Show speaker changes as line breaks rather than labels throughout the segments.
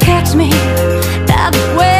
catch me that way.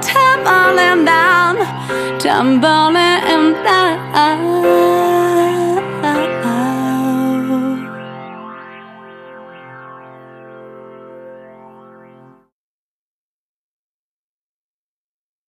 Tumbling down, tumbling down.